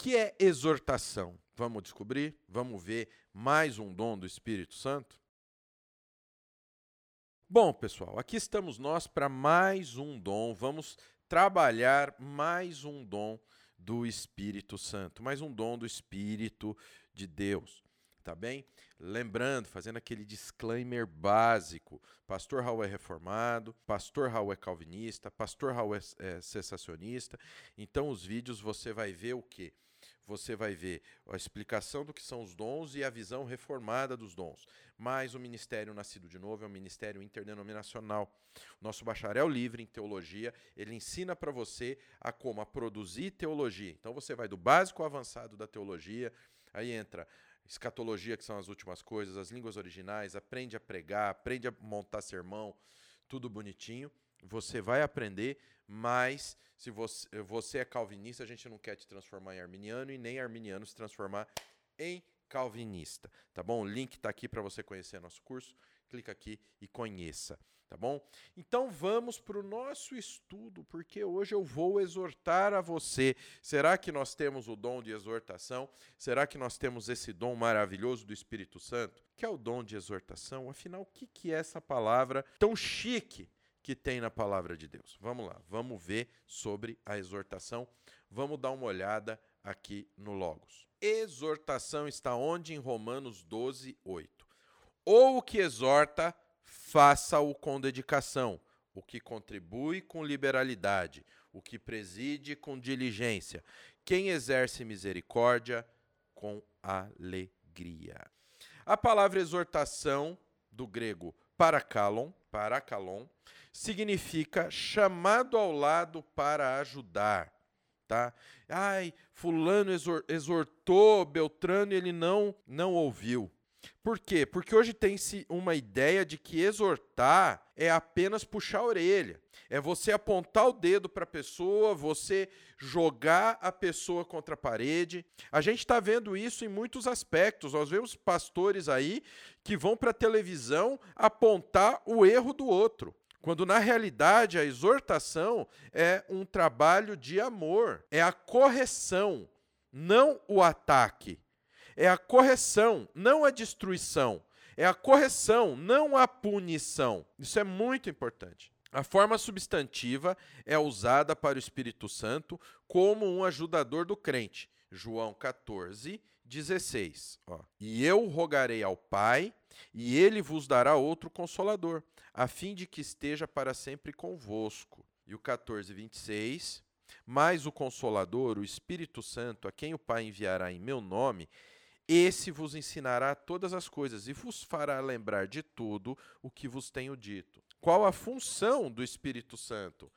que é exortação? Vamos descobrir? Vamos ver mais um dom do Espírito Santo? Bom, pessoal, aqui estamos nós para mais um dom. Vamos trabalhar mais um dom do Espírito Santo, mais um dom do Espírito de Deus tá bem? Lembrando, fazendo aquele disclaimer básico: Pastor Raul é reformado, Pastor Raul é calvinista, Pastor Raul é, é sensacionista. Então, os vídeos você vai ver o quê? Você vai ver a explicação do que são os dons e a visão reformada dos dons. Mas o Ministério Nascido de Novo é um ministério interdenominacional. Nosso bacharel livre em teologia, ele ensina para você a como a produzir teologia. Então você vai do básico ao avançado da teologia, aí entra escatologia, que são as últimas coisas, as línguas originais, aprende a pregar, aprende a montar sermão, tudo bonitinho. Você vai aprender, mas se você, você é calvinista, a gente não quer te transformar em arminiano e nem arminiano se transformar em calvinista, tá bom? O link está aqui para você conhecer nosso curso. Clica aqui e conheça tá bom? Então vamos para o nosso estudo, porque hoje eu vou exortar a você. Será que nós temos o dom de exortação? Será que nós temos esse dom maravilhoso do Espírito Santo, que é o dom de exortação? Afinal, o que, que é essa palavra tão chique que tem na palavra de Deus? Vamos lá, vamos ver sobre a exortação. Vamos dar uma olhada aqui no Logos. Exortação está onde? Em Romanos 12, 8. Ou o que exorta faça-o com dedicação, o que contribui com liberalidade, o que preside com diligência, quem exerce misericórdia com alegria. A palavra exortação, do grego parakalon, parakalon, significa chamado ao lado para ajudar. Tá? Ai, fulano exortou Beltrano e ele não não ouviu. Por quê? Porque hoje tem-se uma ideia de que exortar é apenas puxar a orelha. É você apontar o dedo para a pessoa, você jogar a pessoa contra a parede. A gente está vendo isso em muitos aspectos. Nós vemos pastores aí que vão para a televisão apontar o erro do outro. Quando na realidade a exortação é um trabalho de amor, é a correção, não o ataque. É a correção, não a destruição. É a correção, não a punição. Isso é muito importante. A forma substantiva é usada para o Espírito Santo como um ajudador do crente. João 14, 16. Ó. E eu rogarei ao Pai, e ele vos dará outro consolador, a fim de que esteja para sempre convosco. E o 14, 26. Mas o Consolador, o Espírito Santo, a quem o Pai enviará em meu nome, esse vos ensinará todas as coisas e vos fará lembrar de tudo o que vos tenho dito. Qual a função do Espírito Santo?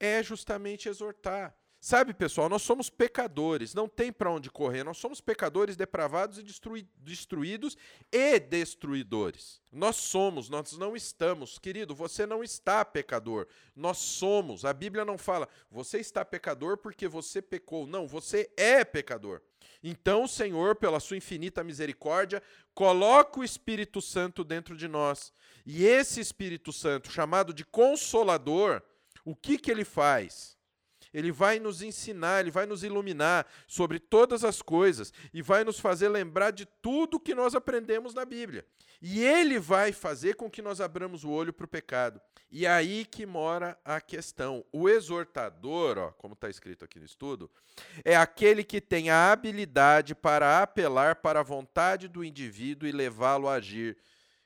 É justamente exortar. Sabe, pessoal, nós somos pecadores, não tem para onde correr. Nós somos pecadores depravados e destrui destruídos e destruidores. Nós somos, nós não estamos. Querido, você não está pecador. Nós somos. A Bíblia não fala, você está pecador porque você pecou. Não, você é pecador. Então, Senhor, pela sua infinita misericórdia, coloca o Espírito Santo dentro de nós. E esse Espírito Santo, chamado de Consolador, o que, que ele faz? Ele vai nos ensinar, ele vai nos iluminar sobre todas as coisas e vai nos fazer lembrar de tudo que nós aprendemos na Bíblia. E ele vai fazer com que nós abramos o olho para o pecado. E é aí que mora a questão. O exortador, ó, como está escrito aqui no estudo, é aquele que tem a habilidade para apelar para a vontade do indivíduo e levá-lo a agir.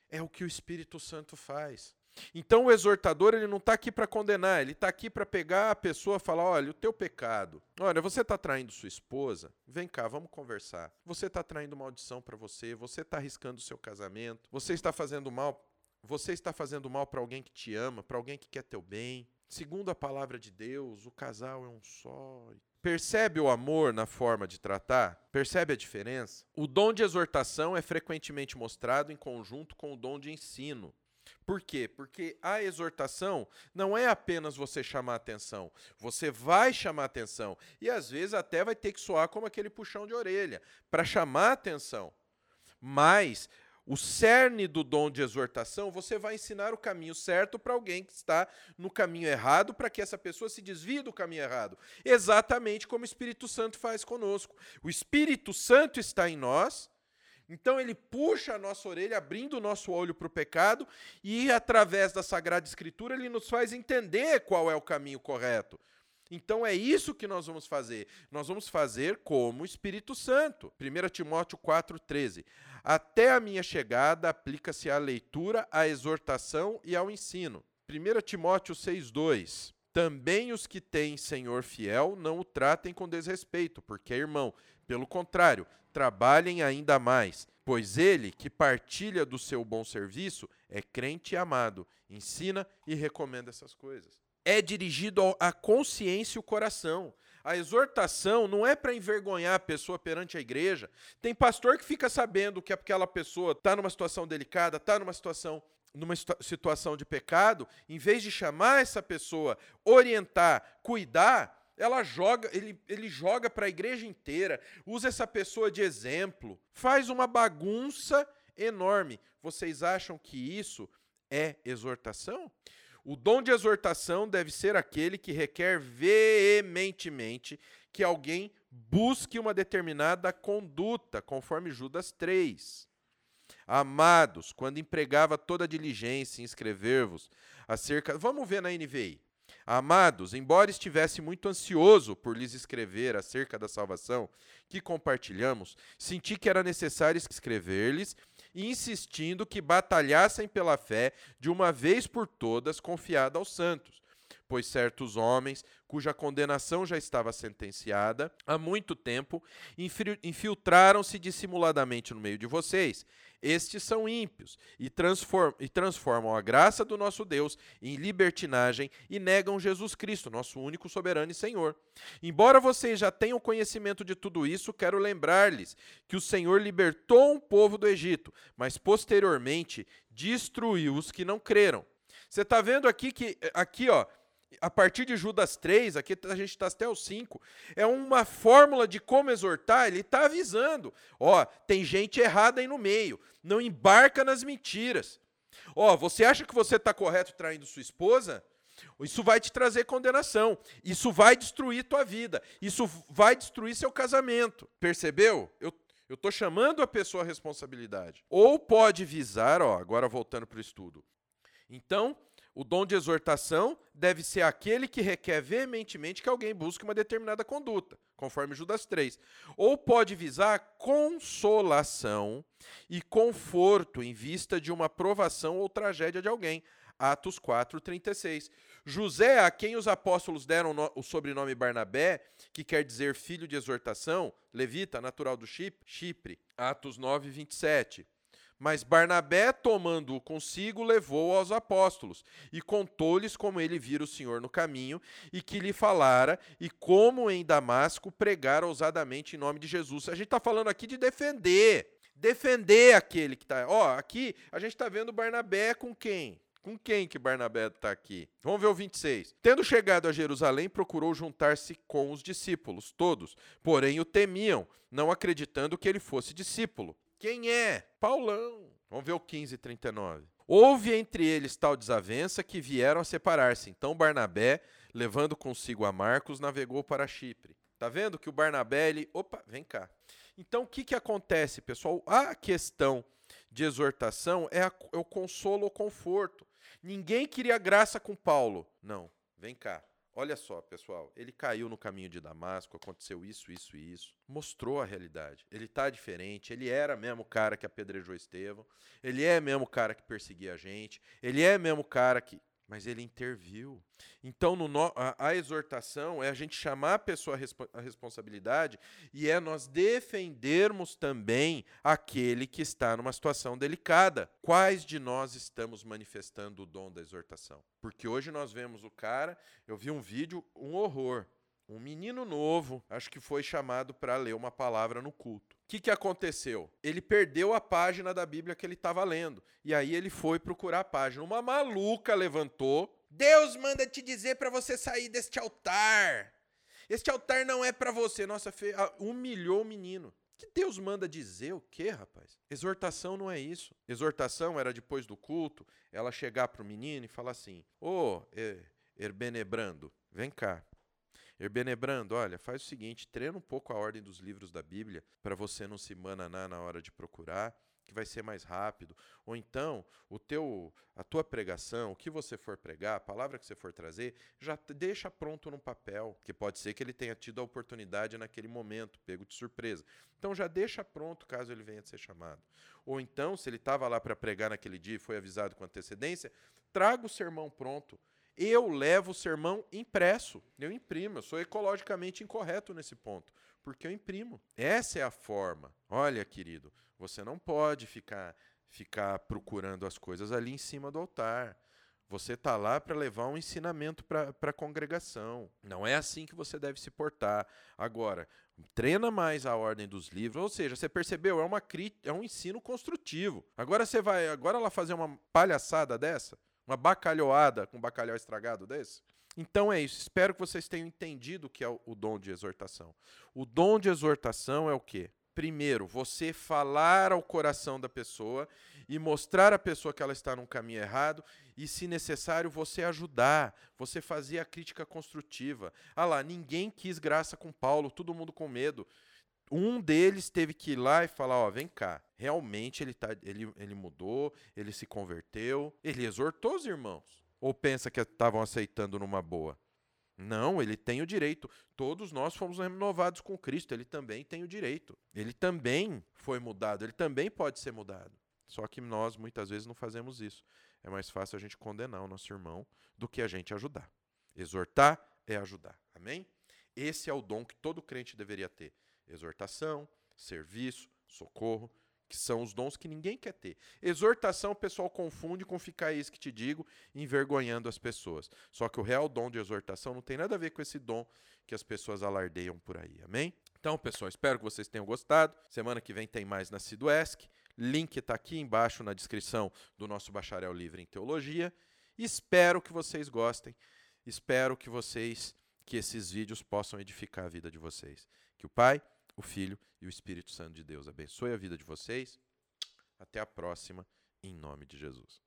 É o que o Espírito Santo faz. Então o exortador ele não está aqui para condenar, ele está aqui para pegar a pessoa e falar: olha, o teu pecado. Olha, você está traindo sua esposa? Vem cá, vamos conversar. Você está traindo maldição para você, você está arriscando o seu casamento, você está fazendo mal. Você está fazendo mal para alguém que te ama, para alguém que quer teu bem. Segundo a palavra de Deus, o casal é um só. Percebe o amor na forma de tratar? Percebe a diferença? O dom de exortação é frequentemente mostrado em conjunto com o dom de ensino. Por quê? Porque a exortação não é apenas você chamar atenção. Você vai chamar atenção. E às vezes até vai ter que soar como aquele puxão de orelha para chamar atenção. Mas o cerne do dom de exortação, você vai ensinar o caminho certo para alguém que está no caminho errado, para que essa pessoa se desvie do caminho errado. Exatamente como o Espírito Santo faz conosco. O Espírito Santo está em nós, então ele puxa a nossa orelha, abrindo o nosso olho para o pecado, e através da Sagrada Escritura ele nos faz entender qual é o caminho correto. Então é isso que nós vamos fazer. Nós vamos fazer como o Espírito Santo. 1 Timóteo 4,13. Até a minha chegada aplica-se à leitura, à exortação e ao ensino. 1 Timóteo 6,2. Também os que têm Senhor fiel não o tratem com desrespeito, porque é irmão. Pelo contrário, trabalhem ainda mais, pois ele, que partilha do seu bom serviço, é crente e amado, ensina e recomenda essas coisas é dirigido à consciência e o coração. A exortação não é para envergonhar a pessoa perante a igreja. Tem pastor que fica sabendo que aquela pessoa está numa situação delicada, está numa situação numa situação de pecado, em vez de chamar essa pessoa, orientar, cuidar, ela joga, ele, ele joga para a igreja inteira, usa essa pessoa de exemplo, faz uma bagunça enorme. Vocês acham que isso é exortação? O dom de exortação deve ser aquele que requer veementemente que alguém busque uma determinada conduta, conforme Judas 3. Amados, quando empregava toda a diligência em escrever-vos acerca. Vamos ver na NVI. Amados, embora estivesse muito ansioso por lhes escrever acerca da salvação que compartilhamos, senti que era necessário escrever-lhes insistindo que batalhassem pela fé de uma vez por todas confiada aos santos. Pois certos homens, cuja condenação já estava sentenciada há muito tempo, infiltraram-se dissimuladamente no meio de vocês estes são ímpios e, transform e transformam a graça do nosso Deus em libertinagem e negam Jesus Cristo, nosso único soberano e Senhor. Embora vocês já tenham conhecimento de tudo isso, quero lembrar-lhes que o Senhor libertou um povo do Egito, mas posteriormente destruiu os que não creram. Você está vendo aqui que aqui, ó, a partir de Judas 3, aqui a gente está até o 5, é uma fórmula de como exortar, ele está avisando. Ó, tem gente errada aí no meio, não embarca nas mentiras. Ó, você acha que você está correto traindo sua esposa? Isso vai te trazer condenação. Isso vai destruir tua vida. Isso vai destruir seu casamento. Percebeu? Eu eu estou chamando a pessoa à responsabilidade. Ou pode visar, ó, agora voltando para o estudo. Então, o dom de exortação deve ser aquele que requer veementemente que alguém busque uma determinada conduta, conforme Judas 3. Ou pode visar consolação e conforto em vista de uma provação ou tragédia de alguém. Atos 4:36. José, a quem os apóstolos deram o sobrenome Barnabé, que quer dizer filho de exortação, levita, natural do Chipre. Atos 9:27. Mas Barnabé, tomando-o consigo, levou aos apóstolos e contou-lhes como ele vira o Senhor no caminho e que lhe falara e como em Damasco pregar ousadamente em nome de Jesus. A gente está falando aqui de defender, defender aquele que está. Ó, aqui a gente está vendo Barnabé com quem? Com quem que Barnabé está aqui? Vamos ver o 26. Tendo chegado a Jerusalém, procurou juntar-se com os discípulos, todos, porém o temiam, não acreditando que ele fosse discípulo. Quem é? Paulão. Vamos ver o 1539. Houve entre eles tal desavença que vieram a separar-se. Então Barnabé, levando consigo a Marcos, navegou para Chipre. Tá vendo que o Barnabé, ele, opa, vem cá. Então o que que acontece, pessoal? A questão de exortação é, a, é o consolo ou conforto. Ninguém queria graça com Paulo. Não, vem cá. Olha só, pessoal, ele caiu no caminho de Damasco, aconteceu isso, isso e isso. Mostrou a realidade. Ele está diferente, ele era mesmo o cara que apedrejou Estevão, ele é mesmo o cara que perseguia a gente, ele é mesmo o cara que mas ele interviu. Então, no, a, a, exortação é a gente chamar a pessoa à responsabilidade e é nós defendermos também aquele que está numa situação delicada. Quais de nós estamos manifestando o dom da exortação? Porque hoje nós vemos o cara, eu vi um vídeo, um horror. Um menino novo, acho que foi chamado para ler uma palavra no culto. O que, que aconteceu? Ele perdeu a página da Bíblia que ele estava lendo. E aí ele foi procurar a página. Uma maluca levantou. Deus manda te dizer para você sair deste altar. Este altar não é para você. Nossa, humilhou o menino. Que Deus manda dizer o quê, rapaz? Exortação não é isso. Exortação era depois do culto, ela chegar para o menino e falar assim: Ô, oh, Erbenebrando, vem cá. Erbenebrando, olha, faz o seguinte: treina um pouco a ordem dos livros da Bíblia para você não se mananar na hora de procurar que vai ser mais rápido. Ou então, o teu, a tua pregação, o que você for pregar, a palavra que você for trazer, já deixa pronto no papel, que pode ser que ele tenha tido a oportunidade naquele momento, pego de surpresa. Então já deixa pronto caso ele venha a ser chamado. Ou então, se ele estava lá para pregar naquele dia e foi avisado com antecedência, traga o sermão pronto. Eu levo o sermão impresso, eu imprimo, eu sou ecologicamente incorreto nesse ponto, porque eu imprimo. Essa é a forma. Olha, querido, você não pode ficar ficar procurando as coisas ali em cima do altar. Você está lá para levar um ensinamento para a congregação. Não é assim que você deve se portar. Agora, treina mais a ordem dos livros. Ou seja, você percebeu? É, uma, é um ensino construtivo. Agora você vai agora lá fazer uma palhaçada dessa? Uma bacalhoada com bacalhau estragado desse? Então é isso. Espero que vocês tenham entendido o que é o dom de exortação. O dom de exortação é o quê? Primeiro, você falar ao coração da pessoa e mostrar à pessoa que ela está num caminho errado e, se necessário, você ajudar, você fazer a crítica construtiva. Ah lá, ninguém quis graça com Paulo, todo mundo com medo. Um deles teve que ir lá e falar: Ó, vem cá, realmente ele, tá, ele, ele mudou, ele se converteu, ele exortou os irmãos. Ou pensa que estavam aceitando numa boa? Não, ele tem o direito. Todos nós fomos renovados com Cristo, ele também tem o direito. Ele também foi mudado, ele também pode ser mudado. Só que nós muitas vezes não fazemos isso. É mais fácil a gente condenar o nosso irmão do que a gente ajudar. Exortar é ajudar. Amém? Esse é o dom que todo crente deveria ter: exortação, serviço, socorro que são os dons que ninguém quer ter. Exortação o pessoal confunde com ficar isso que te digo, envergonhando as pessoas. Só que o real dom de exortação não tem nada a ver com esse dom que as pessoas alardeiam por aí. Amém? Então, pessoal, espero que vocês tenham gostado. Semana que vem tem mais na Siduesc. Link está aqui embaixo na descrição do nosso bacharel livre em teologia. Espero que vocês gostem. Espero que vocês que esses vídeos possam edificar a vida de vocês. Que o Pai o Filho e o Espírito Santo de Deus abençoe a vida de vocês. Até a próxima, em nome de Jesus.